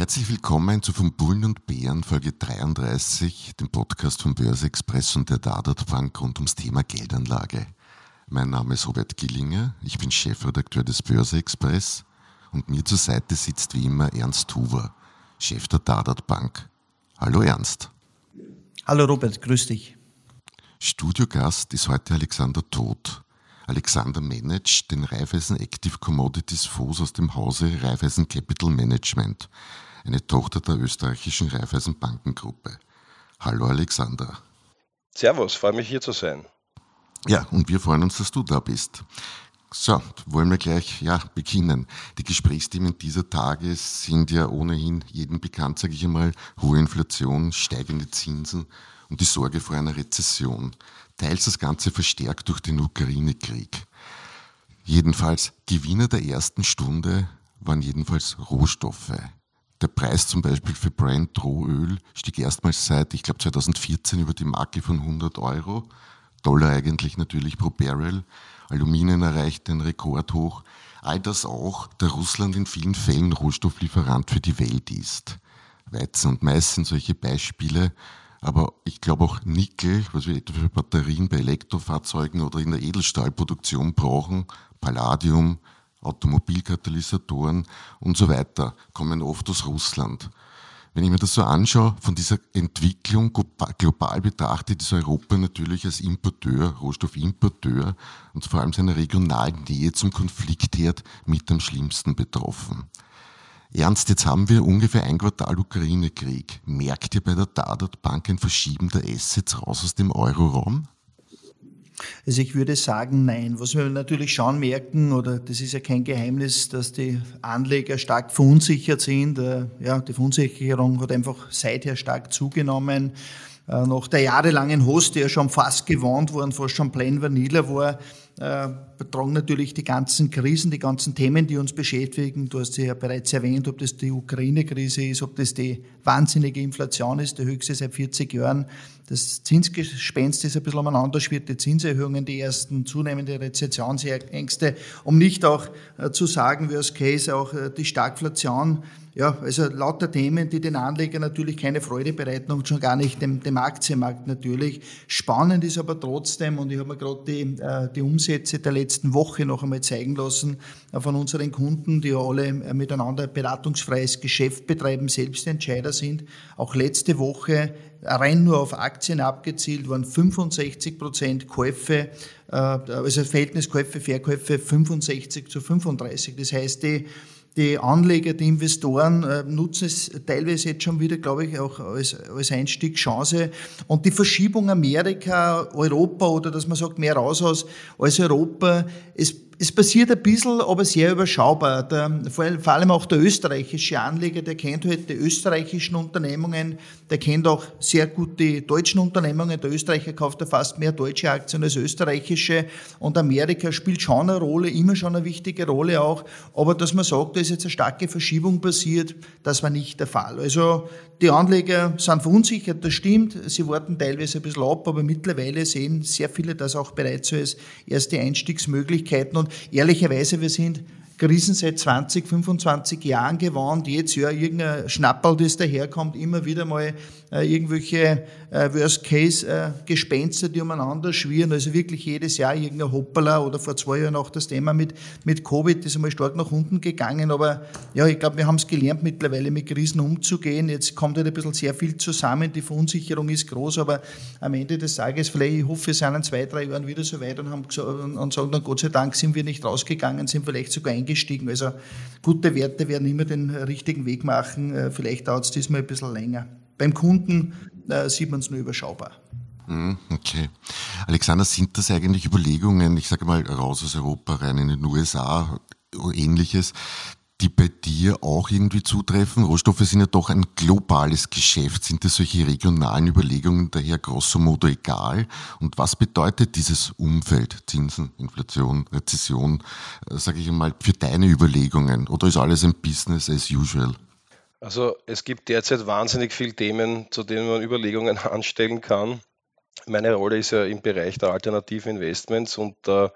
Herzlich willkommen zu Von Bullen und Bären Folge 33, dem Podcast von Börse Express und der Dadat Bank rund ums Thema Geldanlage. Mein Name ist Robert Gillinger, ich bin Chefredakteur des Börse Express und mir zur Seite sitzt wie immer Ernst Huber, Chef der Dadat Bank. Hallo Ernst. Hallo Robert, grüß dich. Studiogast ist heute Alexander Todt. Alexander managt den Raiffeisen Active Commodities Fonds aus dem Hause Raiffeisen Capital Management, eine Tochter der österreichischen Raiffeisen Bankengruppe. Hallo Alexander. Servus, freue mich hier zu sein. Ja, und wir freuen uns, dass du da bist. So, wollen wir gleich ja, beginnen. Die Gesprächsthemen dieser Tage sind ja ohnehin jedem bekannt, sage ich einmal, hohe Inflation, steigende Zinsen und die Sorge vor einer Rezession. Teils das Ganze verstärkt durch den Ukraine-Krieg. Jedenfalls Gewinner der ersten Stunde waren jedenfalls Rohstoffe. Der Preis zum Beispiel für Brent Rohöl stieg erstmals seit, ich glaube, 2014 über die Marke von 100 Euro. Dollar eigentlich natürlich pro Barrel. Aluminium erreicht den Rekordhoch. All das auch, da Russland in vielen Fällen Rohstofflieferant für die Welt ist. Weizen und Mais sind solche Beispiele, aber ich glaube auch Nickel, was wir etwa für Batterien bei Elektrofahrzeugen oder in der Edelstahlproduktion brauchen, Palladium, Automobilkatalysatoren und so weiter, kommen oft aus Russland. Wenn ich mir das so anschaue, von dieser Entwicklung global betrachtet, ist Europa natürlich als Importeur, Rohstoffimporteur und vor allem seiner regionalen Nähe zum Konfliktherd mit am schlimmsten betroffen. Ernst, jetzt haben wir ungefähr ein Quartal Ukraine-Krieg. Merkt ihr bei der Dadat Bank ein Verschieben der Assets raus aus dem Euroraum? Also ich würde sagen, nein. Was wir natürlich schon merken, oder das ist ja kein Geheimnis, dass die Anleger stark verunsichert sind. Äh, ja, die Verunsicherung hat einfach seither stark zugenommen. Äh, nach der jahrelangen Host, die ja schon fast gewohnt waren, fast schon plain vanilla war, äh, betragen natürlich die ganzen Krisen, die ganzen Themen, die uns beschäftigen. Du hast sie ja bereits erwähnt, ob das die Ukraine-Krise ist, ob das die wahnsinnige Inflation ist, die höchste seit 40 Jahren. Das Zinsgespenst ist ein bisschen umeinander schwirrt, die Zinserhöhungen, die ersten zunehmende Rezessionsängste, um nicht auch äh, zu sagen, worst case, auch äh, die Stagflation, ja, also lauter Themen, die den Anlegern natürlich keine Freude bereiten und schon gar nicht dem, dem Aktienmarkt natürlich. Spannend ist aber trotzdem, und ich habe mir gerade die, äh, die Umsätze der letzten Woche noch einmal zeigen lassen äh, von unseren Kunden, die alle äh, miteinander beratungsfreies Geschäft betreiben, selbst Entscheider sind. Auch letzte Woche rein nur auf Aktien abgezielt waren 65 Prozent Käufe, also Verhältnis Käufe, Verkäufe 65 zu 35. Das heißt, die die Anleger, die Investoren äh, nutzen es teilweise jetzt schon wieder, glaube ich, auch als, als Einstiegschance. Und die Verschiebung Amerika, Europa oder dass man sagt, mehr raus aus als Europa, es es passiert ein bisschen, aber sehr überschaubar. Der, vor allem auch der österreichische Anleger, der kennt halt die österreichischen Unternehmungen, der kennt auch sehr gut die deutschen Unternehmungen. Der Österreicher kauft ja fast mehr deutsche Aktien als österreichische. Und Amerika spielt schon eine Rolle, immer schon eine wichtige Rolle auch. Aber dass man sagt, da ist jetzt eine starke Verschiebung passiert, das war nicht der Fall. Also die Anleger sind verunsichert, das stimmt. Sie warten teilweise ein bisschen ab, aber mittlerweile sehen sehr viele das auch bereits als erste Einstiegsmöglichkeiten. Und ehrlicherweise, wir sind Krisen seit 20, 25 Jahren gewarnt. Jedes Jahr irgendein Schnapperl, das daherkommt, immer wieder mal äh, irgendwelche äh, Worst-Case-Gespenster, die umeinander schwirren. Also wirklich jedes Jahr irgendein Hoppala oder vor zwei Jahren auch das Thema mit, mit Covid, ist einmal stark nach unten gegangen. Aber ja, ich glaube, wir haben es gelernt, mittlerweile mit Krisen umzugehen. Jetzt kommt halt ein bisschen sehr viel zusammen. Die Verunsicherung ist groß, aber am Ende des Tages, vielleicht, ich hoffe, wir sind in zwei, drei Jahren wieder so weit und, haben und sagen dann, Gott sei Dank sind wir nicht rausgegangen, sind vielleicht sogar eingegangen eingestiegen. Also gute Werte werden immer den richtigen Weg machen. Äh, vielleicht dauert es diesmal ein bisschen länger. Beim Kunden äh, sieht man es nur überschaubar. Mhm, okay. Alexander, sind das eigentlich Überlegungen, ich sage mal raus aus Europa, rein in den USA, ähnliches, die bei dir auch irgendwie zutreffen? Rohstoffe sind ja doch ein globales Geschäft. Sind das solche regionalen Überlegungen daher grosso modo egal? Und was bedeutet dieses Umfeld, Zinsen, Inflation, Rezession, äh, sage ich einmal, für deine Überlegungen? Oder ist alles ein Business as usual? Also es gibt derzeit wahnsinnig viele Themen, zu denen man Überlegungen anstellen kann. Meine Rolle ist ja im Bereich der alternativen Investments und äh,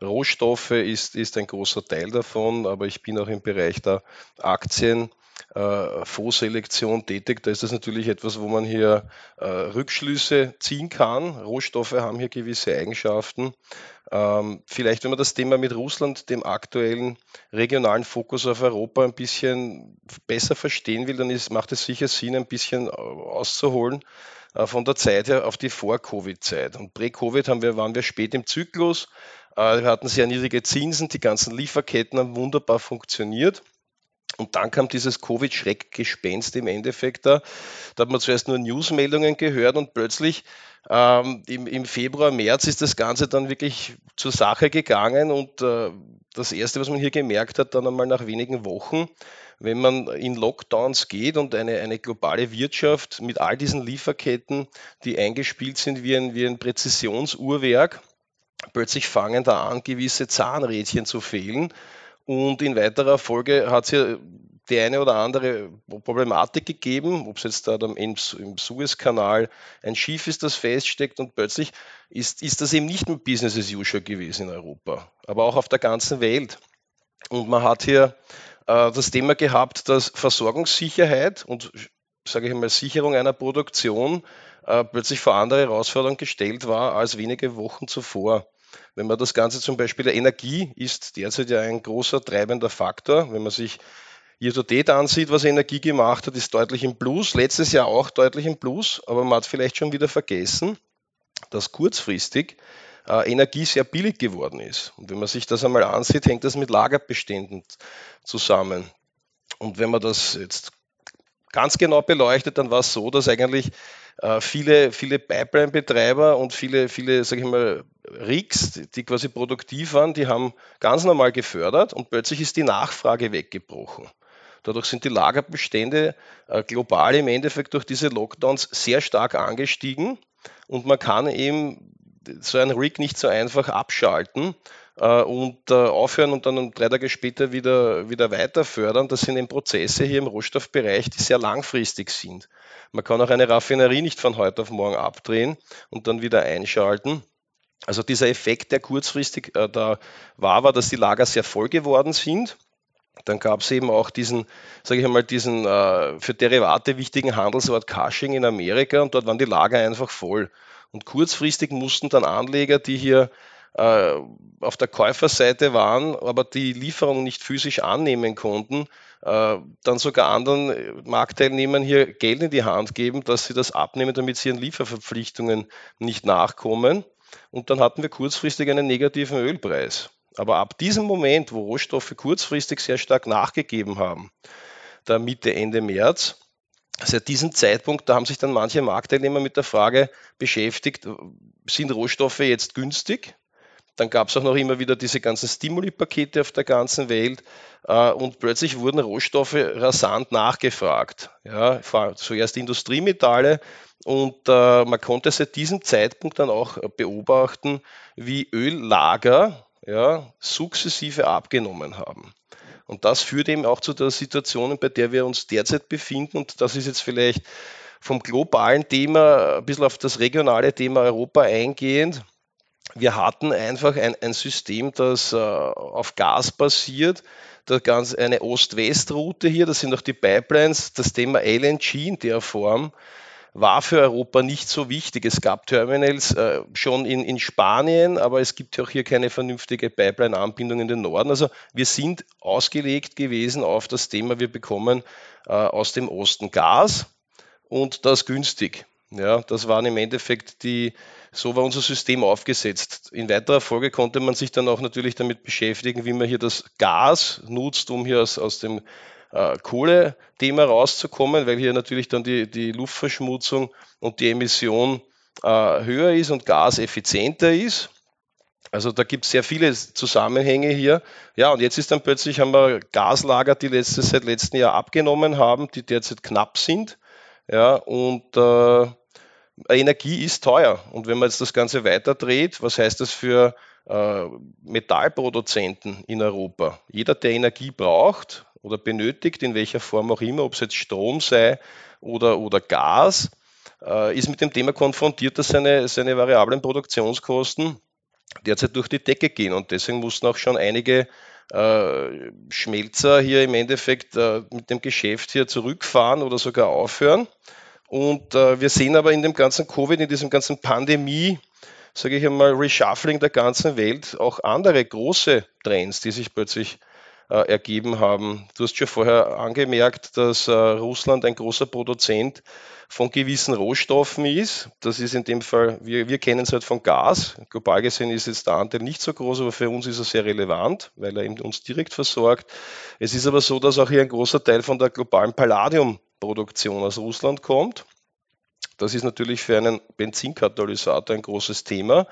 Rohstoffe ist, ist ein großer Teil davon, aber ich bin auch im Bereich der Aktien. Äh, Fondsselektion tätig, da ist das natürlich etwas, wo man hier äh, Rückschlüsse ziehen kann. Rohstoffe haben hier gewisse Eigenschaften. Ähm, vielleicht, wenn man das Thema mit Russland, dem aktuellen regionalen Fokus auf Europa, ein bisschen besser verstehen will, dann ist, macht es sicher Sinn, ein bisschen auszuholen äh, von der Zeit her auf die Vor-Covid-Zeit. Und Prä-Covid waren wir spät im Zyklus. Äh, wir hatten sehr niedrige Zinsen, die ganzen Lieferketten haben wunderbar funktioniert. Und dann kam dieses Covid-Schreckgespenst im Endeffekt da. Da hat man zuerst nur Newsmeldungen gehört und plötzlich ähm, im, im, Februar, März ist das Ganze dann wirklich zur Sache gegangen. Und äh, das Erste, was man hier gemerkt hat, dann einmal nach wenigen Wochen, wenn man in Lockdowns geht und eine, eine globale Wirtschaft mit all diesen Lieferketten, die eingespielt sind wie ein, wie ein Präzisionsuhrwerk, plötzlich fangen da an, gewisse Zahnrädchen zu fehlen. Und in weiterer Folge hat es ja die eine oder andere Problematik gegeben, ob es jetzt da im, im Suezkanal ein Schiff ist, das feststeckt und plötzlich ist, ist das eben nicht mehr Business as usual gewesen in Europa, aber auch auf der ganzen Welt. Und man hat hier äh, das Thema gehabt, dass Versorgungssicherheit und sage ich mal Sicherung einer Produktion äh, plötzlich vor andere Herausforderungen gestellt war als wenige Wochen zuvor. Wenn man das Ganze zum Beispiel, der Energie ist derzeit ja ein großer treibender Faktor. Wenn man sich Year-to-Date ansieht, was Energie gemacht hat, ist deutlich im Plus. Letztes Jahr auch deutlich im Plus, aber man hat vielleicht schon wieder vergessen, dass kurzfristig äh, Energie sehr billig geworden ist. Und wenn man sich das einmal ansieht, hängt das mit Lagerbeständen zusammen. Und wenn man das jetzt ganz genau beleuchtet, dann war es so, dass eigentlich äh, viele, viele Pipeline-Betreiber und viele, viele, sage ich mal, Rigs, die quasi produktiv waren, die haben ganz normal gefördert und plötzlich ist die Nachfrage weggebrochen. Dadurch sind die Lagerbestände äh, global im Endeffekt durch diese Lockdowns sehr stark angestiegen und man kann eben so ein Rig nicht so einfach abschalten äh, und äh, aufhören und dann drei Tage später wieder, wieder weiter fördern. Das sind eben Prozesse hier im Rohstoffbereich, die sehr langfristig sind. Man kann auch eine Raffinerie nicht von heute auf morgen abdrehen und dann wieder einschalten. Also dieser Effekt, der kurzfristig äh, da war, war, dass die Lager sehr voll geworden sind. Dann gab es eben auch diesen, sage ich einmal, diesen äh, für Derivate wichtigen Handelsort Cushing in Amerika und dort waren die Lager einfach voll. Und kurzfristig mussten dann Anleger, die hier äh, auf der Käuferseite waren, aber die Lieferung nicht physisch annehmen konnten, äh, dann sogar anderen Marktteilnehmern hier Geld in die Hand geben, dass sie das abnehmen, damit sie ihren Lieferverpflichtungen nicht nachkommen. Und dann hatten wir kurzfristig einen negativen Ölpreis. Aber ab diesem Moment, wo Rohstoffe kurzfristig sehr stark nachgegeben haben, da Mitte, Ende März, Seit diesem Zeitpunkt, da haben sich dann manche Marktteilnehmer mit der Frage beschäftigt, sind Rohstoffe jetzt günstig? Dann gab es auch noch immer wieder diese ganzen Stimuli-Pakete auf der ganzen Welt äh, und plötzlich wurden Rohstoffe rasant nachgefragt. Ja, zuerst Industriemetalle und äh, man konnte seit diesem Zeitpunkt dann auch beobachten, wie Öllager ja, sukzessive abgenommen haben. Und das führt eben auch zu der Situation, bei der wir uns derzeit befinden. Und das ist jetzt vielleicht vom globalen Thema ein bisschen auf das regionale Thema Europa eingehend. Wir hatten einfach ein, ein System, das äh, auf Gas basiert, da ganz eine Ost-West-Route hier, das sind auch die Pipelines, das Thema LNG in der Form war für Europa nicht so wichtig. Es gab Terminals äh, schon in, in Spanien, aber es gibt ja auch hier keine vernünftige Pipeline-Anbindung in den Norden. Also wir sind ausgelegt gewesen auf das Thema, wir bekommen äh, aus dem Osten Gas und das günstig. Ja, das waren im Endeffekt die, so war unser System aufgesetzt. In weiterer Folge konnte man sich dann auch natürlich damit beschäftigen, wie man hier das Gas nutzt, um hier aus, aus dem äh, Kohle-Thema rauszukommen, weil hier natürlich dann die, die Luftverschmutzung und die Emission äh, höher ist und Gas effizienter ist. Also da gibt es sehr viele Zusammenhänge hier. Ja, und jetzt ist dann plötzlich, haben wir Gaslager, die letztes, seit letztem Jahr abgenommen haben, die derzeit knapp sind. Ja, und äh, Energie ist teuer. Und wenn man jetzt das Ganze weiterdreht, was heißt das für äh, Metallproduzenten in Europa? Jeder, der Energie braucht oder benötigt, in welcher Form auch immer, ob es jetzt Strom sei oder, oder Gas, äh, ist mit dem Thema konfrontiert, dass seine, seine variablen Produktionskosten derzeit durch die Decke gehen. Und deswegen mussten auch schon einige äh, Schmelzer hier im Endeffekt äh, mit dem Geschäft hier zurückfahren oder sogar aufhören. Und äh, wir sehen aber in dem ganzen Covid, in diesem ganzen Pandemie, sage ich einmal, Reshuffling der ganzen Welt auch andere große Trends, die sich plötzlich äh, ergeben haben. Du hast schon vorher angemerkt, dass äh, Russland ein großer Produzent von gewissen Rohstoffen ist. Das ist in dem Fall, wir, wir kennen es halt von Gas. Global gesehen ist jetzt der Anteil nicht so groß, aber für uns ist er sehr relevant, weil er uns direkt versorgt. Es ist aber so, dass auch hier ein großer Teil von der globalen Palladiumproduktion aus Russland kommt. Das ist natürlich für einen Benzinkatalysator ein großes Thema.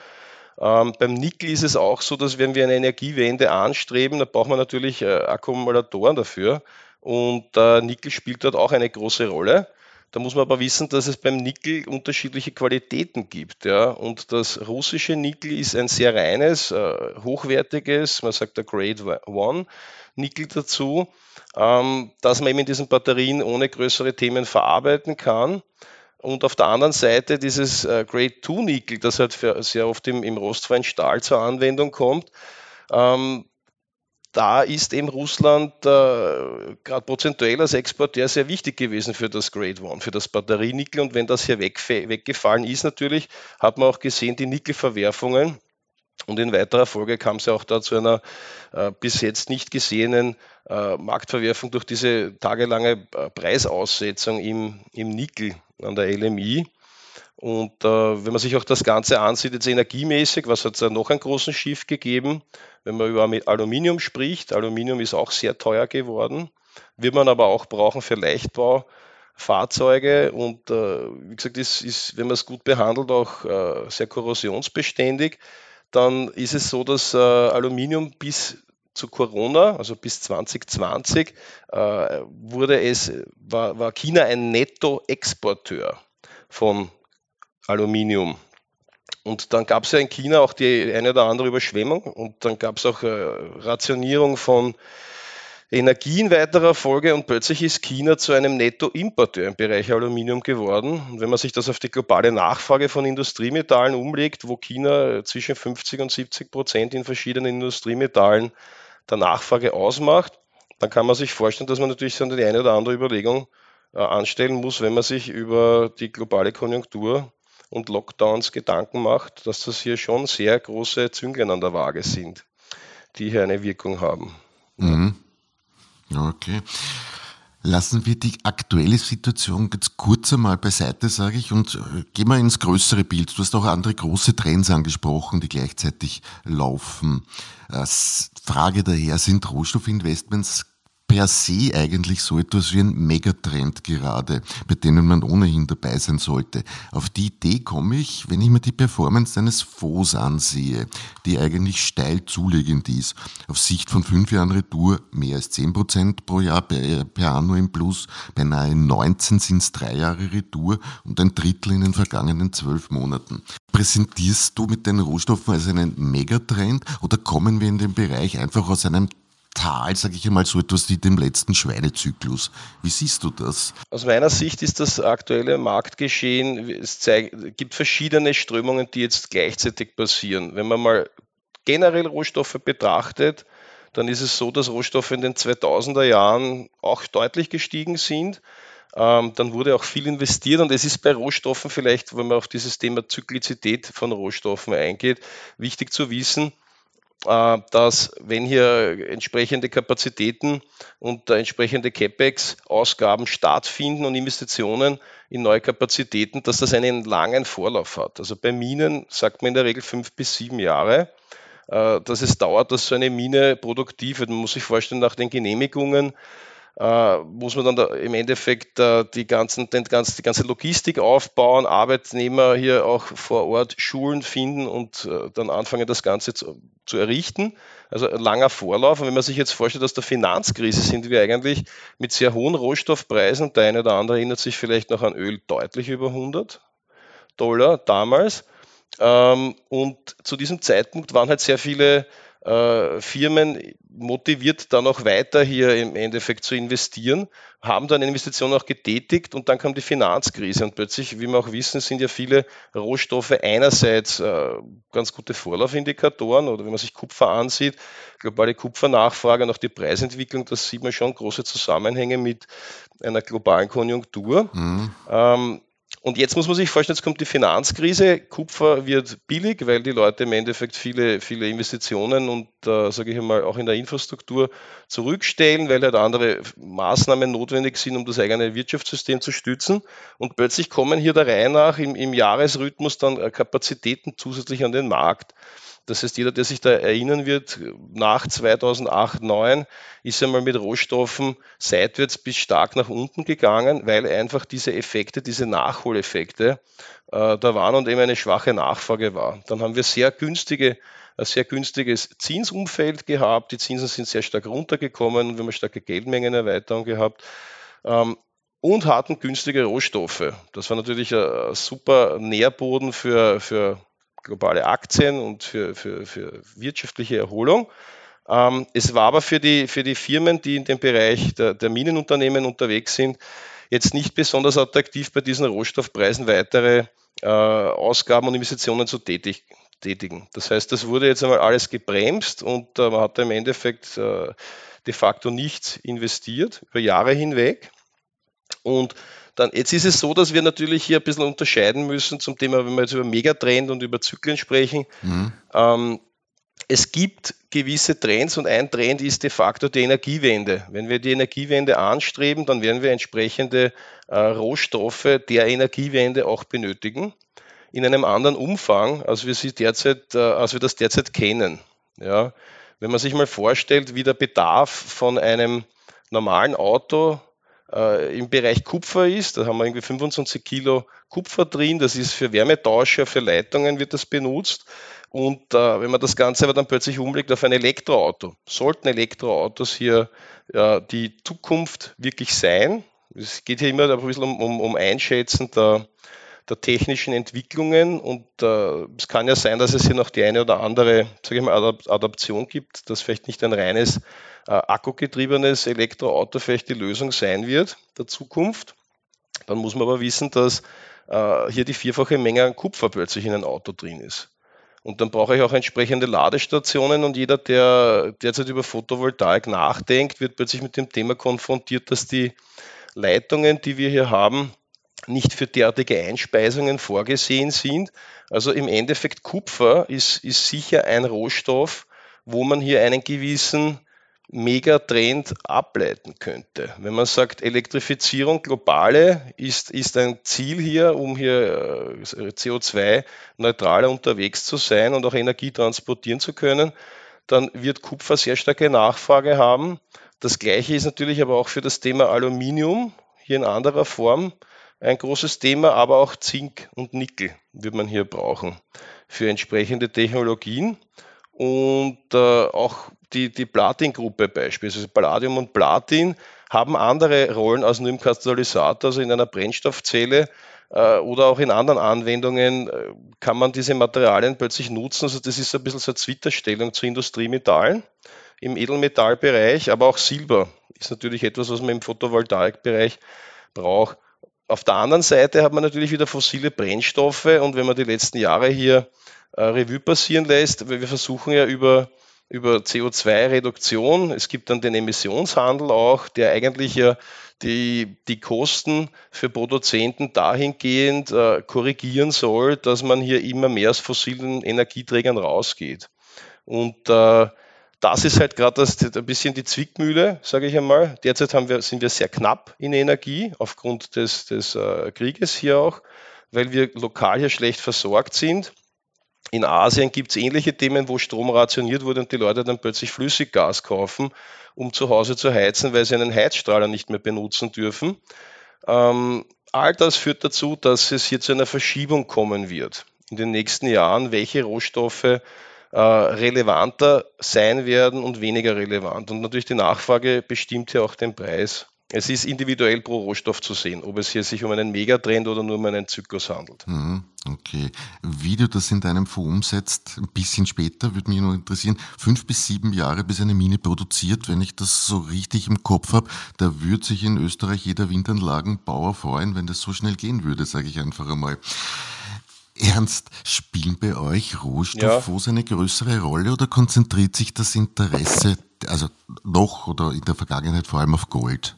Ähm, beim Nickel ist es auch so, dass wenn wir eine Energiewende anstreben, da braucht man natürlich äh, Akkumulatoren dafür. Und äh, Nickel spielt dort auch eine große Rolle. Da muss man aber wissen, dass es beim Nickel unterschiedliche Qualitäten gibt. Ja? Und das russische Nickel ist ein sehr reines, äh, hochwertiges, man sagt der Grade One Nickel dazu, ähm, dass man eben in diesen Batterien ohne größere Themen verarbeiten kann. Und auf der anderen Seite dieses äh, Grade 2 Nickel, das halt sehr oft im, im rostfreien Stahl zur Anwendung kommt, ähm, da ist eben Russland äh, gerade prozentuell als Exporteur sehr wichtig gewesen für das Grade One, für das Batterienickel. Und wenn das hier weg, weggefallen ist, natürlich, hat man auch gesehen, die Nickelverwerfungen. Und in weiterer Folge kam es ja auch da zu einer äh, bis jetzt nicht gesehenen äh, Marktverwerfung durch diese tagelange äh, Preisaussetzung im, im Nickel an der LMI. Und äh, wenn man sich auch das Ganze ansieht, jetzt energiemäßig, was hat es da noch einen großen Schiff gegeben? Wenn man über Aluminium spricht, Aluminium ist auch sehr teuer geworden, wird man aber auch brauchen für Leichtbaufahrzeuge und äh, wie gesagt, ist, ist, wenn man es gut behandelt, auch äh, sehr korrosionsbeständig. Dann ist es so, dass äh, Aluminium bis zu Corona, also bis 2020, äh, wurde es, war, war China ein Nettoexporteur von Aluminium. Und dann gab es ja in China auch die eine oder andere Überschwemmung und dann gab es auch äh, Rationierung von Energie in weiterer Folge und plötzlich ist China zu einem Nettoimporteur im Bereich Aluminium geworden. Und wenn man sich das auf die globale Nachfrage von Industriemetallen umlegt, wo China zwischen 50 und 70 Prozent in verschiedenen Industriemetallen der Nachfrage ausmacht, dann kann man sich vorstellen, dass man natürlich so die eine oder andere Überlegung äh, anstellen muss, wenn man sich über die globale Konjunktur und Lockdowns Gedanken macht, dass das hier schon sehr große Zünglein an der Waage sind, die hier eine Wirkung haben. Mhm. Okay. Lassen wir die aktuelle Situation jetzt kurz einmal beiseite, sage ich, und äh, gehen wir ins größere Bild. Du hast auch andere große Trends angesprochen, die gleichzeitig laufen. Äh, Frage daher, sind Rohstoffinvestments per se eigentlich so etwas wie ein Megatrend gerade, bei denen man ohnehin dabei sein sollte. Auf die Idee komme ich, wenn ich mir die Performance eines Fonds ansehe, die eigentlich steil zulegend ist. Auf Sicht von fünf Jahren Retour mehr als zehn Prozent pro Jahr per Anno im Plus, beinahe 19 sind es drei Jahre Retour und ein Drittel in den vergangenen zwölf Monaten. Präsentierst du mit den Rohstoffen als einen Megatrend oder kommen wir in den Bereich einfach aus einem Tal, sage ich einmal, so etwas wie dem letzten Schweinezyklus. Wie siehst du das? Aus meiner Sicht ist das aktuelle Marktgeschehen, es gibt verschiedene Strömungen, die jetzt gleichzeitig passieren. Wenn man mal generell Rohstoffe betrachtet, dann ist es so, dass Rohstoffe in den 2000er Jahren auch deutlich gestiegen sind. Ähm, dann wurde auch viel investiert und es ist bei Rohstoffen vielleicht, wenn man auf dieses Thema Zyklizität von Rohstoffen eingeht, wichtig zu wissen, dass wenn hier entsprechende Kapazitäten und entsprechende CapEx-Ausgaben stattfinden und Investitionen in neue Kapazitäten, dass das einen langen Vorlauf hat. Also bei Minen sagt man in der Regel fünf bis sieben Jahre, äh, dass es dauert, dass so eine Mine produktiv wird. Man muss sich vorstellen, nach den Genehmigungen äh, muss man dann da im Endeffekt äh, die, ganzen, den ganzen, die ganze Logistik aufbauen, Arbeitnehmer hier auch vor Ort Schulen finden und äh, dann anfangen, das Ganze zu, zu errichten. Also ein langer Vorlauf. Und wenn man sich jetzt vorstellt, dass der Finanzkrise sind wir eigentlich mit sehr hohen Rohstoffpreisen, der eine oder andere erinnert sich vielleicht noch an Öl deutlich über 100 Dollar damals. Ähm, und zu diesem Zeitpunkt waren halt sehr viele äh, Firmen motiviert, dann auch weiter hier im Endeffekt zu investieren, haben dann Investitionen auch getätigt und dann kam die Finanzkrise und plötzlich, wie wir auch wissen, sind ja viele Rohstoffe einerseits äh, ganz gute Vorlaufindikatoren oder wenn man sich Kupfer ansieht, globale Kupfernachfrage und auch die Preisentwicklung, das sieht man schon große Zusammenhänge mit einer globalen Konjunktur. Mhm. Ähm, und jetzt muss man sich vorstellen, jetzt kommt die Finanzkrise, Kupfer wird billig, weil die Leute im Endeffekt viele, viele Investitionen und, äh, sage ich einmal, auch in der Infrastruktur zurückstellen, weil halt andere Maßnahmen notwendig sind, um das eigene Wirtschaftssystem zu stützen. Und plötzlich kommen hier der Reihe nach im, im Jahresrhythmus dann äh, Kapazitäten zusätzlich an den Markt. Das heißt, jeder, der sich da erinnern wird, nach 2008, 2009 ist einmal mit Rohstoffen seitwärts bis stark nach unten gegangen, weil einfach diese Effekte, diese Nachholeffekte äh, da waren und eben eine schwache Nachfrage war. Dann haben wir sehr günstige, ein sehr günstiges Zinsumfeld gehabt. Die Zinsen sind sehr stark runtergekommen. Wir haben eine starke Geldmengenerweiterung gehabt. Ähm, und hatten günstige Rohstoffe. Das war natürlich ein super Nährboden für, für globale Aktien und für, für, für wirtschaftliche Erholung. Ähm, es war aber für die, für die Firmen, die in dem Bereich der, der Minenunternehmen unterwegs sind, jetzt nicht besonders attraktiv bei diesen Rohstoffpreisen weitere äh, Ausgaben und Investitionen zu tätig, tätigen. Das heißt, das wurde jetzt einmal alles gebremst und äh, man hat im Endeffekt äh, de facto nichts investiert über Jahre hinweg. Und dann, jetzt ist es so, dass wir natürlich hier ein bisschen unterscheiden müssen zum Thema, wenn wir jetzt über Megatrend und über Zyklen sprechen. Mhm. Ähm, es gibt gewisse Trends und ein Trend ist de facto die Energiewende. Wenn wir die Energiewende anstreben, dann werden wir entsprechende äh, Rohstoffe der Energiewende auch benötigen. In einem anderen Umfang, als wir, sie derzeit, äh, als wir das derzeit kennen. Ja, wenn man sich mal vorstellt, wie der Bedarf von einem normalen Auto äh, im Bereich Kupfer ist. Da haben wir irgendwie 25 Kilo Kupfer drin. Das ist für Wärmetauscher, für Leitungen wird das benutzt. Und äh, wenn man das Ganze aber dann plötzlich umlegt auf ein Elektroauto, sollten Elektroautos hier äh, die Zukunft wirklich sein? Es geht hier immer ein bisschen um, um, um Einschätzen der, der technischen Entwicklungen und äh, es kann ja sein, dass es hier noch die eine oder andere sage ich mal, Adaption gibt, dass vielleicht nicht ein reines äh, akkugetriebenes Elektroauto vielleicht die Lösung sein wird der Zukunft. Dann muss man aber wissen, dass äh, hier die vierfache Menge an Kupfer plötzlich in ein Auto drin ist. Und dann brauche ich auch entsprechende Ladestationen und jeder, der derzeit über Photovoltaik nachdenkt, wird plötzlich mit dem Thema konfrontiert, dass die Leitungen, die wir hier haben, nicht für derartige Einspeisungen vorgesehen sind. Also im Endeffekt Kupfer ist, ist sicher ein Rohstoff, wo man hier einen gewissen Megatrend ableiten könnte. Wenn man sagt, Elektrifizierung globale ist, ist ein Ziel hier, um hier äh, CO2-neutraler unterwegs zu sein und auch Energie transportieren zu können, dann wird Kupfer sehr starke Nachfrage haben. Das gleiche ist natürlich aber auch für das Thema Aluminium hier in anderer Form ein großes Thema, aber auch Zink und Nickel wird man hier brauchen für entsprechende Technologien. Und äh, auch die, die Platin-Gruppe beispielsweise, Palladium und Platin, haben andere Rollen als nur im Katalysator, also in einer Brennstoffzelle äh, oder auch in anderen Anwendungen äh, kann man diese Materialien plötzlich nutzen. Also das ist ein bisschen so eine Zwitterstellung zu Industriemetallen im Edelmetallbereich, aber auch Silber ist natürlich etwas, was man im Photovoltaikbereich braucht. Auf der anderen Seite hat man natürlich wieder fossile Brennstoffe und wenn man die letzten Jahre hier äh, Revue passieren lässt, weil wir versuchen ja über, über CO2-Reduktion, es gibt dann den Emissionshandel auch, der eigentlich ja die, die Kosten für Produzenten dahingehend äh, korrigieren soll, dass man hier immer mehr aus fossilen Energieträgern rausgeht. Und äh, das ist halt gerade ein bisschen die Zwickmühle, sage ich einmal. Derzeit wir, sind wir sehr knapp in Energie aufgrund des, des äh, Krieges hier auch, weil wir lokal hier schlecht versorgt sind. In Asien gibt es ähnliche Themen, wo Strom rationiert wurde und die Leute dann plötzlich Flüssiggas kaufen, um zu Hause zu heizen, weil sie einen Heizstrahler nicht mehr benutzen dürfen. Ähm, all das führt dazu, dass es hier zu einer Verschiebung kommen wird in den nächsten Jahren, welche Rohstoffe äh, relevanter sein werden und weniger relevant. Und natürlich die Nachfrage bestimmt ja auch den Preis. Es ist individuell pro Rohstoff zu sehen, ob es hier sich um einen Megatrend oder nur um einen Zyklus handelt. Mhm, okay. Wie du das in deinem Fonds umsetzt, ein bisschen später, würde mich noch interessieren. Fünf bis sieben Jahre, bis eine Mine produziert, wenn ich das so richtig im Kopf habe, da würde sich in Österreich jeder Windanlagenbauer freuen, wenn das so schnell gehen würde, sage ich einfach einmal. Ernst, spielen bei euch Rohstofffonds ja. eine größere Rolle oder konzentriert sich das Interesse, also noch oder in der Vergangenheit vor allem auf Gold?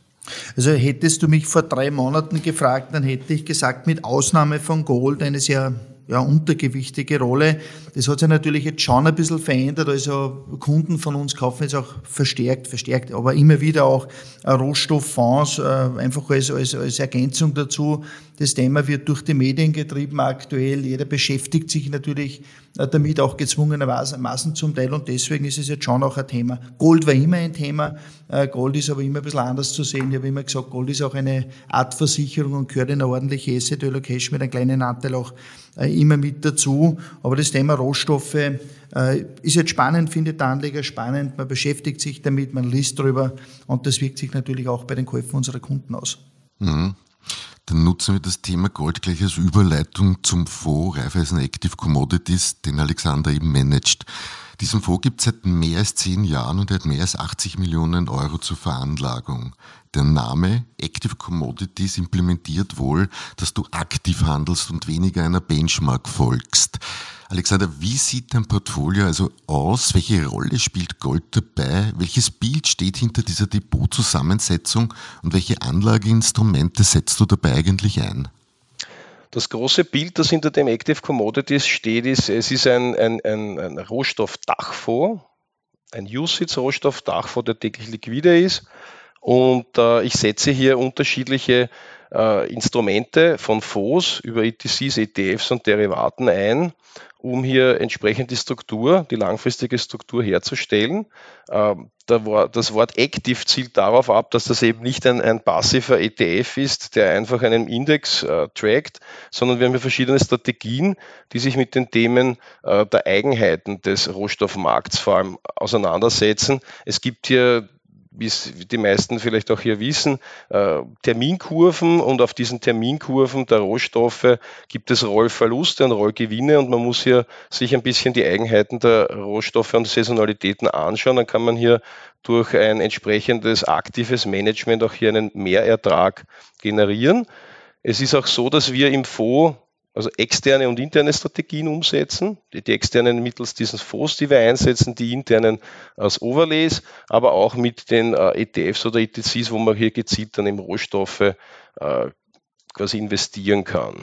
Also hättest du mich vor drei Monaten gefragt, dann hätte ich gesagt, mit Ausnahme von Gold, eine sehr ja, untergewichtige Rolle. Das hat sich natürlich jetzt schon ein bisschen verändert. Also Kunden von uns kaufen jetzt auch verstärkt, verstärkt, aber immer wieder auch Rohstofffonds, äh, einfach als, als, als Ergänzung dazu. Das Thema wird durch die Medien getrieben aktuell. Jeder beschäftigt sich natürlich äh, damit auch gezwungenermaßen zum Teil und deswegen ist es jetzt schon auch ein Thema. Gold war immer ein Thema. Äh, Gold ist aber immer ein bisschen anders zu sehen. Ich habe immer gesagt, Gold ist auch eine Art Versicherung und gehört in eine ordentliche Asset Allocation mit einem kleinen Anteil auch äh, immer mit dazu. Aber das Thema Rohstoffe ist jetzt spannend, findet der Anleger spannend. Man beschäftigt sich damit, man liest darüber und das wirkt sich natürlich auch bei den Käufen unserer Kunden aus. Mhm. Dann nutzen wir das Thema Gold gleich als Überleitung zum Fonds Raiffeisen Active Commodities, den Alexander eben managt. Diesen Fonds gibt es seit mehr als zehn Jahren und er hat mehr als 80 Millionen Euro zur Veranlagung. Der Name Active Commodities implementiert wohl, dass du aktiv handelst und weniger einer Benchmark folgst. Alexander, wie sieht dein Portfolio also aus? Welche Rolle spielt Gold dabei? Welches Bild steht hinter dieser Depotzusammensetzung und welche Anlageinstrumente setzt du dabei eigentlich ein? Das große Bild, das hinter dem Active Commodities steht, ist, es ist ein, ein, ein, ein Rohstoffdachfonds, ein USITS-Rohstoffdachfonds, der täglich liquide ist. Und äh, ich setze hier unterschiedliche äh, Instrumente von Fonds über ETCs, ETFs und Derivaten ein um hier entsprechend die Struktur, die langfristige Struktur herzustellen. Ähm, das Wort Active zielt darauf ab, dass das eben nicht ein, ein passiver ETF ist, der einfach einen Index äh, trackt, sondern wir haben hier verschiedene Strategien, die sich mit den Themen äh, der Eigenheiten des Rohstoffmarkts vor allem auseinandersetzen. Es gibt hier wie es die meisten vielleicht auch hier wissen, äh, Terminkurven und auf diesen Terminkurven der Rohstoffe gibt es Rollverluste und Rollgewinne und man muss hier sich ein bisschen die Eigenheiten der Rohstoffe und Saisonalitäten anschauen. Dann kann man hier durch ein entsprechendes aktives Management auch hier einen Mehrertrag generieren. Es ist auch so, dass wir im Fonds also externe und interne Strategien umsetzen. Die, die, externen mittels diesen Fonds, die wir einsetzen, die internen als Overlays, aber auch mit den äh, ETFs oder ETCs, wo man hier gezielt dann im Rohstoffe äh, quasi investieren kann.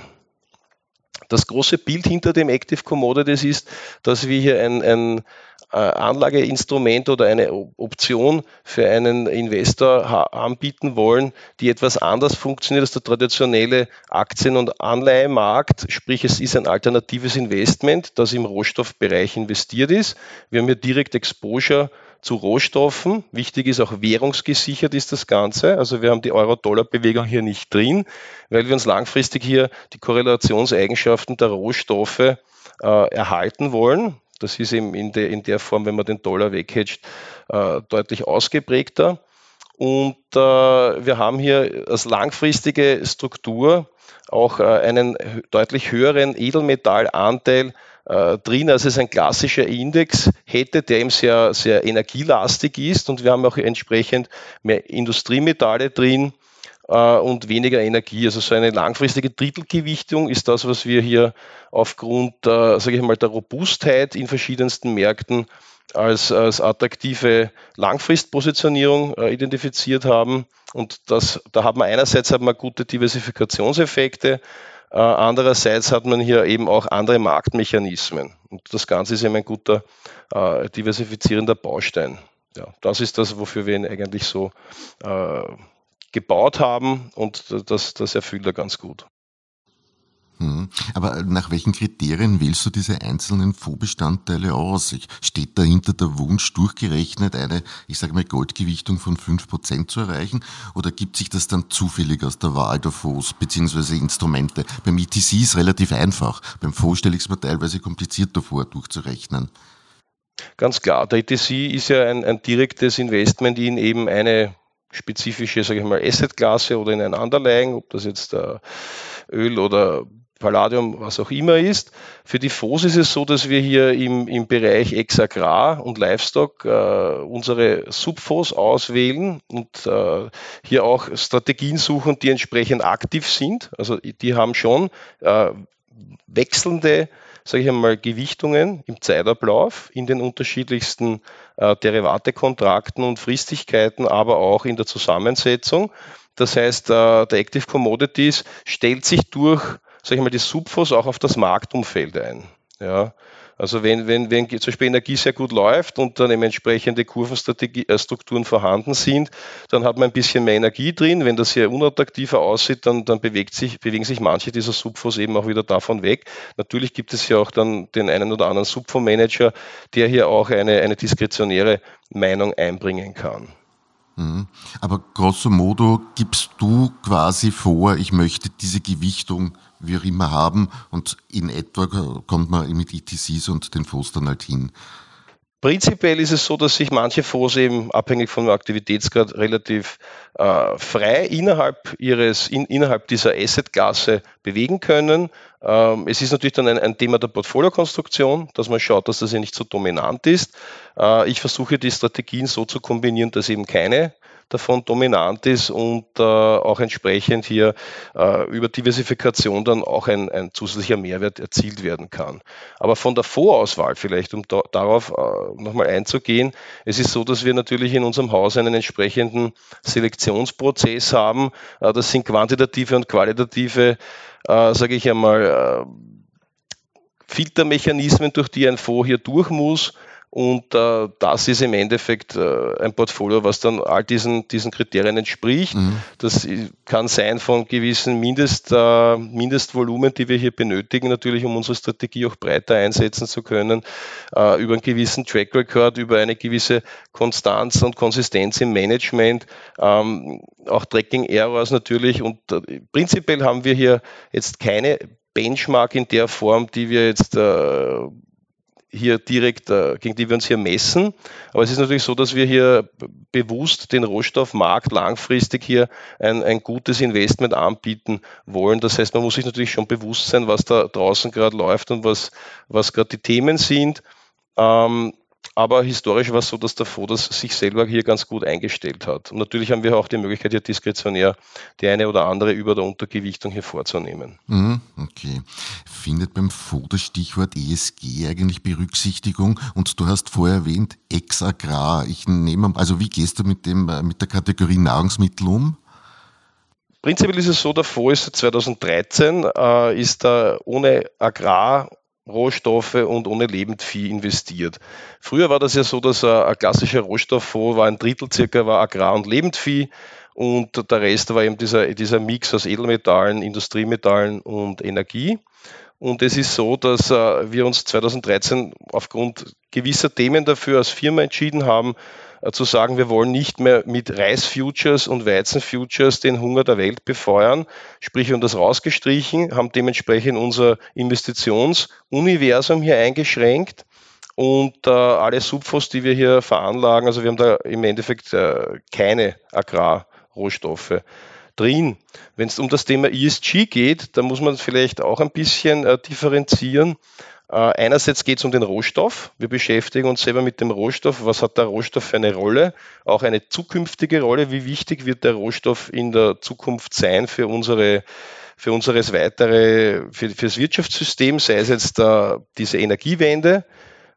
Das große Bild hinter dem Active Commodities ist, dass wir hier ein, ein Anlageinstrument oder eine Option für einen Investor anbieten wollen, die etwas anders funktioniert als der traditionelle Aktien- und Anleihemarkt. Sprich, es ist ein alternatives Investment, das im Rohstoffbereich investiert ist. Wir haben hier direkt Exposure zu Rohstoffen. Wichtig ist auch währungsgesichert ist das Ganze. Also wir haben die Euro-Dollar-Bewegung hier nicht drin, weil wir uns langfristig hier die Korrelationseigenschaften der Rohstoffe äh, erhalten wollen. Das ist eben in der, in der Form, wenn man den Dollar weghedgt, äh, deutlich ausgeprägter. Und äh, wir haben hier als langfristige Struktur auch äh, einen deutlich höheren Edelmetallanteil äh, drin, als es ein klassischer Index hätte, der eben sehr, sehr energielastig ist. Und wir haben auch entsprechend mehr Industriemetalle drin äh, und weniger Energie. Also so eine langfristige Drittelgewichtung ist das, was wir hier aufgrund, äh, sage ich mal, der Robustheit in verschiedensten Märkten als, als attraktive Langfristpositionierung äh, identifiziert haben. Und das, da hat man einerseits hat man gute Diversifikationseffekte, äh, andererseits hat man hier eben auch andere Marktmechanismen. Und das Ganze ist eben ein guter äh, diversifizierender Baustein. Ja, das ist das, wofür wir ihn eigentlich so äh, gebaut haben und das, das erfüllt er ganz gut. Hm. Aber nach welchen Kriterien wählst du diese einzelnen Fondsbestandteile aus? Steht dahinter der Wunsch, durchgerechnet eine, ich sage mal, Goldgewichtung von 5% zu erreichen? Oder gibt sich das dann zufällig aus der Wahl der Fonds bzw. Instrumente? Beim ETC ist es relativ einfach. Beim Fonds stelle ich es mir teilweise komplizierter vor, durchzurechnen. Ganz klar, der ETC ist ja ein, ein direktes Investment in eben eine spezifische, sage ich mal, Assetklasse oder in ein Underlying, ob das jetzt äh, Öl oder Palladium, was auch immer ist. Für die Fonds ist es so, dass wir hier im, im Bereich Ex-Agrar und Livestock äh, unsere Subfonds auswählen und äh, hier auch Strategien suchen, die entsprechend aktiv sind. Also die haben schon äh, wechselnde sage ich einmal, Gewichtungen im Zeitablauf in den unterschiedlichsten äh, Derivatekontrakten und Fristigkeiten, aber auch in der Zusammensetzung. Das heißt, äh, der Active Commodities stellt sich durch sage ich mal, die Subfos auch auf das Marktumfeld ein. Ja, also wenn, wenn, wenn zum Beispiel Energie sehr gut läuft und dann entsprechende Kurvenstrukturen äh, vorhanden sind, dann hat man ein bisschen mehr Energie drin. Wenn das sehr unattraktiver aussieht, dann, dann bewegt sich, bewegen sich manche dieser Subfonds eben auch wieder davon weg. Natürlich gibt es ja auch dann den einen oder anderen Subfondsmanager, der hier auch eine, eine diskretionäre Meinung einbringen kann. Mhm. Aber grosso modo gibst du quasi vor, ich möchte diese Gewichtung auch immer haben und in etwa kommt man mit ETCs und den Fonds dann halt hin. Prinzipiell ist es so, dass sich manche Fonds eben abhängig vom Aktivitätsgrad relativ äh, frei innerhalb ihres in, innerhalb dieser Assetklasse bewegen können. Ähm, es ist natürlich dann ein, ein, Thema der Portfoliokonstruktion, dass man schaut, dass das ja nicht so dominant ist. Äh, ich versuche die Strategien so zu kombinieren, dass eben keine davon dominant ist und äh, auch entsprechend hier äh, über Diversifikation dann auch ein, ein zusätzlicher Mehrwert erzielt werden kann. Aber von der Vorauswahl vielleicht, um da, darauf äh, nochmal einzugehen, es ist so, dass wir natürlich in unserem Haus einen entsprechenden Selektionsprozess haben. Äh, das sind quantitative und qualitative, äh, sage ich einmal, äh, Filtermechanismen, durch die ein Fonds hier durch muss und äh, das ist im Endeffekt äh, ein Portfolio, was dann all diesen, diesen Kriterien entspricht. Mhm. Das kann sein von gewissen Mindest, äh, Mindestvolumen, die wir hier benötigen, natürlich, um unsere Strategie auch breiter einsetzen zu können, äh, über einen gewissen Track Record, über eine gewisse Konstanz und Konsistenz im Management, ähm, auch Tracking Errors natürlich. Und äh, prinzipiell haben wir hier jetzt keine Benchmark in der Form, die wir jetzt äh, hier direkt, äh, gegen die wir uns hier messen. Aber es ist natürlich so, dass wir hier bewusst den Rohstoffmarkt langfristig hier ein, ein gutes Investment anbieten wollen. Das heißt, man muss sich natürlich schon bewusst sein, was da draußen gerade läuft und was, was gerade die Themen sind. Ähm, aber historisch war es so, dass der Fodas sich selber hier ganz gut eingestellt hat. Und natürlich haben wir auch die Möglichkeit, hier diskretionär die eine oder andere Über- der Untergewichtung hier vorzunehmen. Mhm, okay. Findet beim Fodas Stichwort ESG eigentlich Berücksichtigung? Und du hast vorher erwähnt, Ex-Agrar. Ich nehme, also wie gehst du mit dem, äh, mit der Kategorie Nahrungsmittel um? Prinzipiell ist es so, der Fonds ist 2013, äh, ist da ohne Agrar Rohstoffe und ohne Lebendvieh investiert. Früher war das ja so, dass ein, klassischer Rohstofffonds war ein Drittel circa war Agrar- und Lebendvieh und der Rest war eben dieser, dieser Mix aus Edelmetallen, Industriemetallen und Energie. Und es ist so, dass äh, wir uns 2013 aufgrund gewisser Themen dafür als Firma entschieden haben, zu sagen, wir wollen nicht mehr mit Reisfutures und Weizenfutures den Hunger der Welt befeuern. Sprich, wir haben das rausgestrichen, haben dementsprechend unser Investitionsuniversum hier eingeschränkt und äh, alle Subfonds, die wir hier veranlagen, also wir haben da im Endeffekt äh, keine Agrarrohstoffe drin. Wenn es um das Thema ESG geht, dann muss man vielleicht auch ein bisschen äh, differenzieren. Äh, einerseits geht es um den Rohstoff. Wir beschäftigen uns selber mit dem Rohstoff. Was hat der Rohstoff für eine Rolle? Auch eine zukünftige Rolle. Wie wichtig wird der Rohstoff in der Zukunft sein für unsere für unseres weitere, für, für das Wirtschaftssystem, sei es jetzt uh, diese Energiewende,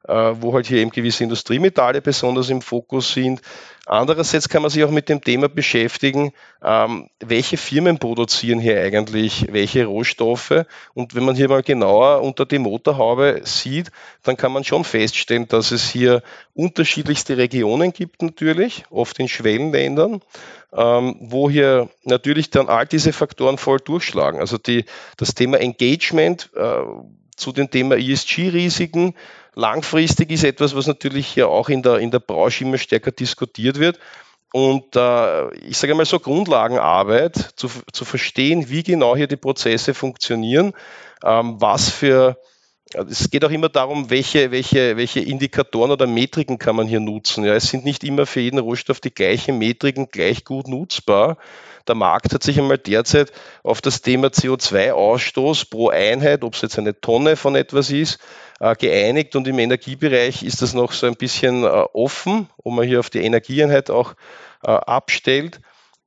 uh, wo halt hier eben gewisse Industriemetalle besonders im Fokus sind, Andererseits kann man sich auch mit dem Thema beschäftigen, ähm, welche Firmen produzieren hier eigentlich welche Rohstoffe. Und wenn man hier mal genauer unter die Motorhaube sieht, dann kann man schon feststellen, dass es hier unterschiedlichste Regionen gibt natürlich, oft in Schwellenländern, ähm, wo hier natürlich dann all diese Faktoren voll durchschlagen. Also die, das Thema Engagement äh, zu dem Thema ESG-Risiken langfristig ist etwas, was natürlich hier auch in der, in der Branche immer stärker diskutiert wird. Und äh, ich sage mal so Grundlagenarbeit, zu, zu verstehen, wie genau hier die Prozesse funktionieren, ähm, was für, es geht auch immer darum, welche, welche, welche Indikatoren oder Metriken kann man hier nutzen. Ja, es sind nicht immer für jeden Rohstoff die gleichen Metriken gleich gut nutzbar. Der Markt hat sich einmal derzeit auf das Thema CO2-Ausstoß pro Einheit, ob es jetzt eine Tonne von etwas ist, äh, geeinigt und im Energiebereich ist das noch so ein bisschen äh, offen, wo man hier auf die Energieeinheit auch äh, abstellt.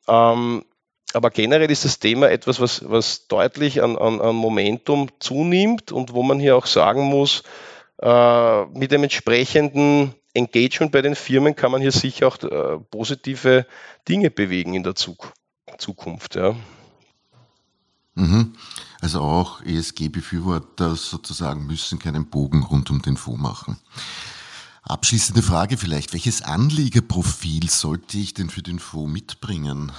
Ähm, aber generell ist das Thema etwas, was, was deutlich an, an, an Momentum zunimmt und wo man hier auch sagen muss, mit dem entsprechenden Engagement bei den Firmen kann man hier sicher auch äh, positive Dinge bewegen in der Zug Zukunft. Ja. Mhm. Also auch ESG-Befürworter sozusagen müssen keinen Bogen rund um den Fonds machen. Abschließende Frage vielleicht. Welches Anliegerprofil sollte ich denn für den Fonds mitbringen?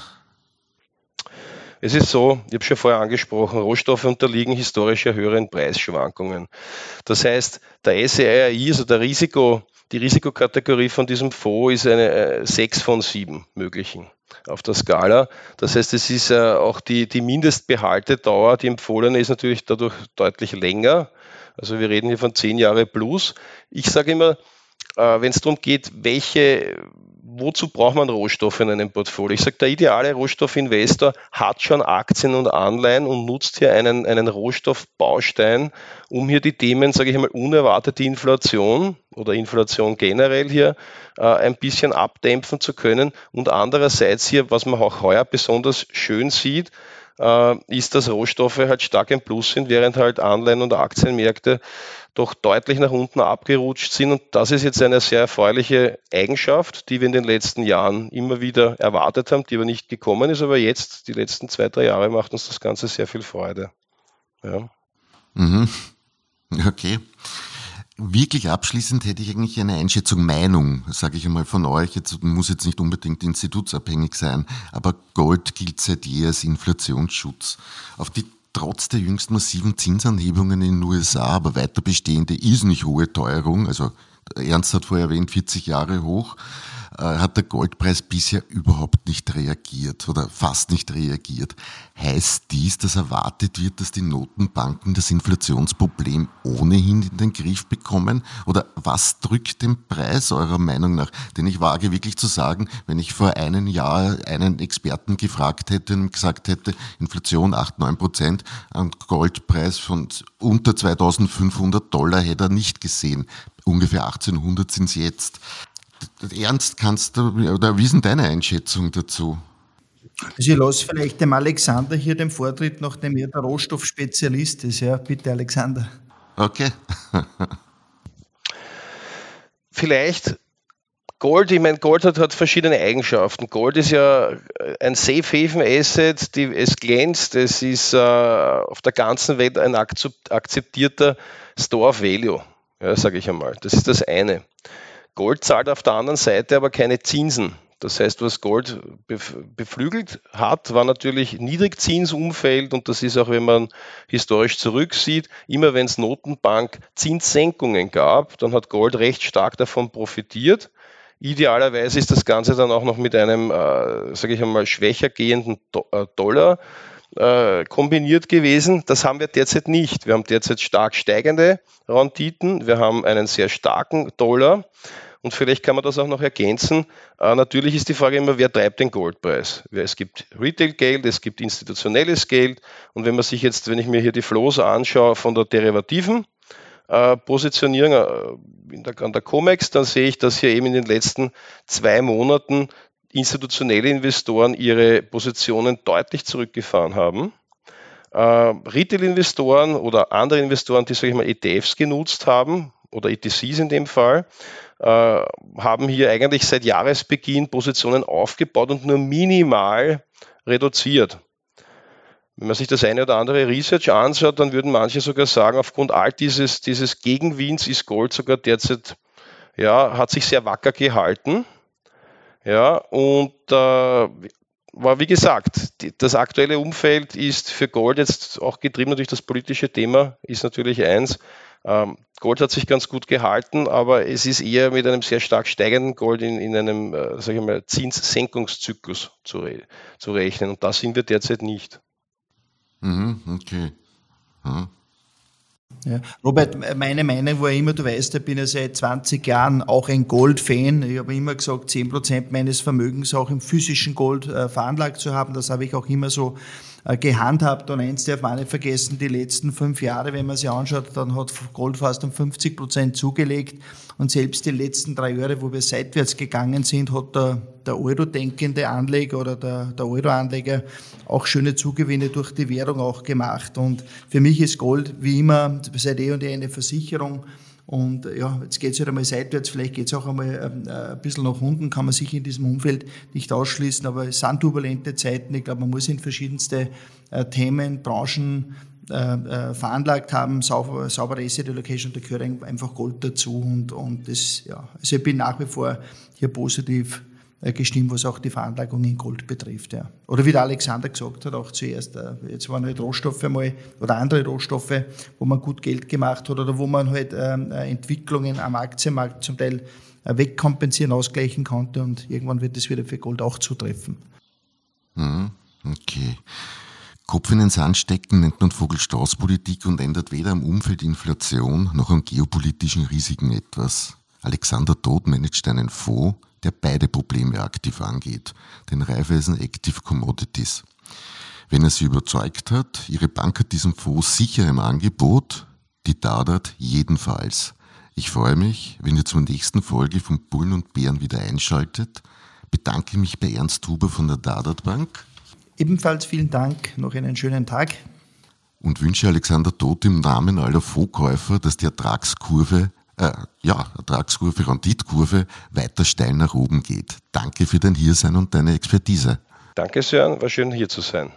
Es ist so, ich habe schon vorher angesprochen, Rohstoffe unterliegen historisch höheren Preisschwankungen. Das heißt, der SEII, also der Risiko, die Risikokategorie von diesem Fonds ist eine 6 äh, von 7 möglichen auf der Skala. Das heißt, es ist äh, auch die, die Mindestbehaltedauer, die empfohlene ist natürlich dadurch deutlich länger. Also wir reden hier von 10 Jahre plus. Ich sage immer, äh, wenn es darum geht, welche wozu braucht man Rohstoffe in einem Portfolio? Ich sage, der ideale Rohstoffinvestor hat schon Aktien und Anleihen und nutzt hier einen, einen Rohstoffbaustein, um hier die Themen, sage ich einmal, unerwartete Inflation oder Inflation generell hier äh, ein bisschen abdämpfen zu können. Und andererseits hier, was man auch heuer besonders schön sieht, äh, ist, dass Rohstoffe halt stark im Plus sind, während halt Anleihen und Aktienmärkte doch deutlich nach unten abgerutscht sind. Und das ist jetzt eine sehr erfreuliche Eigenschaft, die wir in den letzten Jahren immer wieder erwartet haben, die aber nicht gekommen ist. Aber jetzt, die letzten zwei, drei Jahre, macht uns das Ganze sehr viel Freude. Ja. Mhm. Okay. Wirklich abschließend hätte ich eigentlich eine Einschätzung, Meinung, sage ich einmal von euch. Jetzt muss jetzt nicht unbedingt institutsabhängig sein, aber Gold gilt seit je als Inflationsschutz. Auf die trotz der jüngsten massiven Zinsanhebungen in den USA, aber weiter bestehende ist nicht hohe Teuerung, also Ernst hat vorher erwähnt, 40 Jahre hoch, hat der Goldpreis bisher überhaupt nicht reagiert oder fast nicht reagiert. Heißt dies, dass erwartet wird, dass die Notenbanken das Inflationsproblem ohnehin in den Griff bekommen? Oder was drückt den Preis eurer Meinung nach? Denn ich wage wirklich zu sagen, wenn ich vor einem Jahr einen Experten gefragt hätte und gesagt hätte, Inflation 8, 9 Prozent, ein Goldpreis von unter 2500 Dollar hätte er nicht gesehen. Ungefähr 1800 sind es jetzt. Ernst, kannst du, oder wie ist denn deine Einschätzung dazu? Also ich lasse vielleicht dem Alexander hier den Vortritt, nachdem er der Rohstoffspezialist ist. Ja, bitte Alexander. Okay. vielleicht Gold, ich meine, Gold hat, hat, verschiedene Eigenschaften. Gold ist ja ein Safe Haven Asset, die, es glänzt, es ist äh, auf der ganzen Welt ein akzeptierter Store of Value, ja, sage ich einmal. Das ist das eine. Gold zahlt auf der anderen Seite aber keine Zinsen. Das heißt, was Gold beflügelt hat, war natürlich Niedrigzinsumfeld und das ist auch, wenn man historisch zurücksieht, immer wenn es Notenbank Zinssenkungen gab, dann hat Gold recht stark davon profitiert. Idealerweise ist das Ganze dann auch noch mit einem, äh, sage ich einmal, schwächer gehenden äh, Dollar äh, kombiniert gewesen. Das haben wir derzeit nicht. Wir haben derzeit stark steigende Renditen. Wir haben einen sehr starken Dollar. Und vielleicht kann man das auch noch ergänzen. Äh, natürlich ist die Frage immer, wer treibt den Goldpreis? Es gibt Retail-Geld, es gibt institutionelles Geld. Und wenn man sich jetzt, wenn ich mir hier die Flows anschaue von der derivativen äh, Positionierung äh, der, an der COMEX, dann sehe ich, dass hier eben in den letzten zwei Monaten institutionelle Investoren ihre Positionen deutlich zurückgefahren haben. Äh, Retail-Investoren oder andere Investoren, die, sage ich mal, ETFs genutzt haben oder ETCs in dem Fall, äh, haben hier eigentlich seit Jahresbeginn Positionen aufgebaut und nur minimal reduziert. Wenn man sich das eine oder andere Research anschaut, dann würden manche sogar sagen, aufgrund all dieses, dieses Gegenwinds ist Gold sogar derzeit, ja, hat sich sehr wacker gehalten. Ja, und äh, war wie gesagt, die, das aktuelle Umfeld ist für Gold jetzt auch getrieben durch das politische Thema, ist natürlich eins. Ähm, Gold hat sich ganz gut gehalten, aber es ist eher mit einem sehr stark steigenden Gold in, in einem, äh, sage ich mal, Zinssenkungszyklus zu, re zu rechnen. Und da sind wir derzeit nicht. Mhm, okay. Ja. Ja. Robert, meine Meinung war immer, du weißt, ich bin ja seit 20 Jahren auch ein Gold-Fan. Ich habe immer gesagt, 10% meines Vermögens auch im physischen Gold äh, veranlagt zu haben. Das habe ich auch immer so gehandhabt. Und eins darf man nicht vergessen, die letzten fünf Jahre, wenn man sich anschaut, dann hat Gold fast um 50 Prozent zugelegt. Und selbst die letzten drei Jahre, wo wir seitwärts gegangen sind, hat der, der Euro-denkende Anleger oder der, der Euro-Anleger auch schöne Zugewinne durch die Währung auch gemacht. Und für mich ist Gold wie immer seit eh und eh eine Versicherung. Und ja, jetzt geht es halt einmal seitwärts, vielleicht geht es auch einmal ähm, äh, ein bisschen nach unten, kann man sich in diesem Umfeld nicht ausschließen, aber es sind turbulente Zeiten. Ich glaube, man muss in verschiedenste äh, Themen, Branchen äh, äh, veranlagt haben, sauber, saubere Asset Allocation, da gehört einfach Gold dazu und, und das, ja, also ich bin nach wie vor hier positiv äh, gestimmt, was auch die Veranlagung in Gold betrifft. Ja. Oder wie der Alexander gesagt hat, auch zuerst, äh, jetzt waren halt Rohstoffe mal oder andere Rohstoffe, wo man gut Geld gemacht hat oder wo man halt ähm, äh, Entwicklungen am Aktienmarkt zum Teil wegkompensieren, ausgleichen konnte und irgendwann wird es wieder für Gold auch zutreffen. Mhm, okay. Kopf in den Sand stecken nennt man Vogelstrauß-Politik und ändert weder am Umfeld Inflation noch am geopolitischen Risiken etwas. Alexander Todt managt einen Fonds, der beide Probleme aktiv angeht, den Raiffeisen Active Commodities. Wenn er sie überzeugt hat, ihre Bank hat diesen Fonds sicher im Angebot, die Dadat jedenfalls. Ich freue mich, wenn ihr zur nächsten Folge von Bullen und Bären wieder einschaltet. Bedanke mich bei Ernst Huber von der Dadat Bank. Ebenfalls vielen Dank, noch einen schönen Tag. Und wünsche Alexander Todt im Namen aller Fondskäufer, dass die Ertragskurve äh, ja, Ertragskurve, Renditkurve weiter steil nach oben geht. Danke für dein Hiersein und deine Expertise. Danke, Sören. War schön hier zu sein.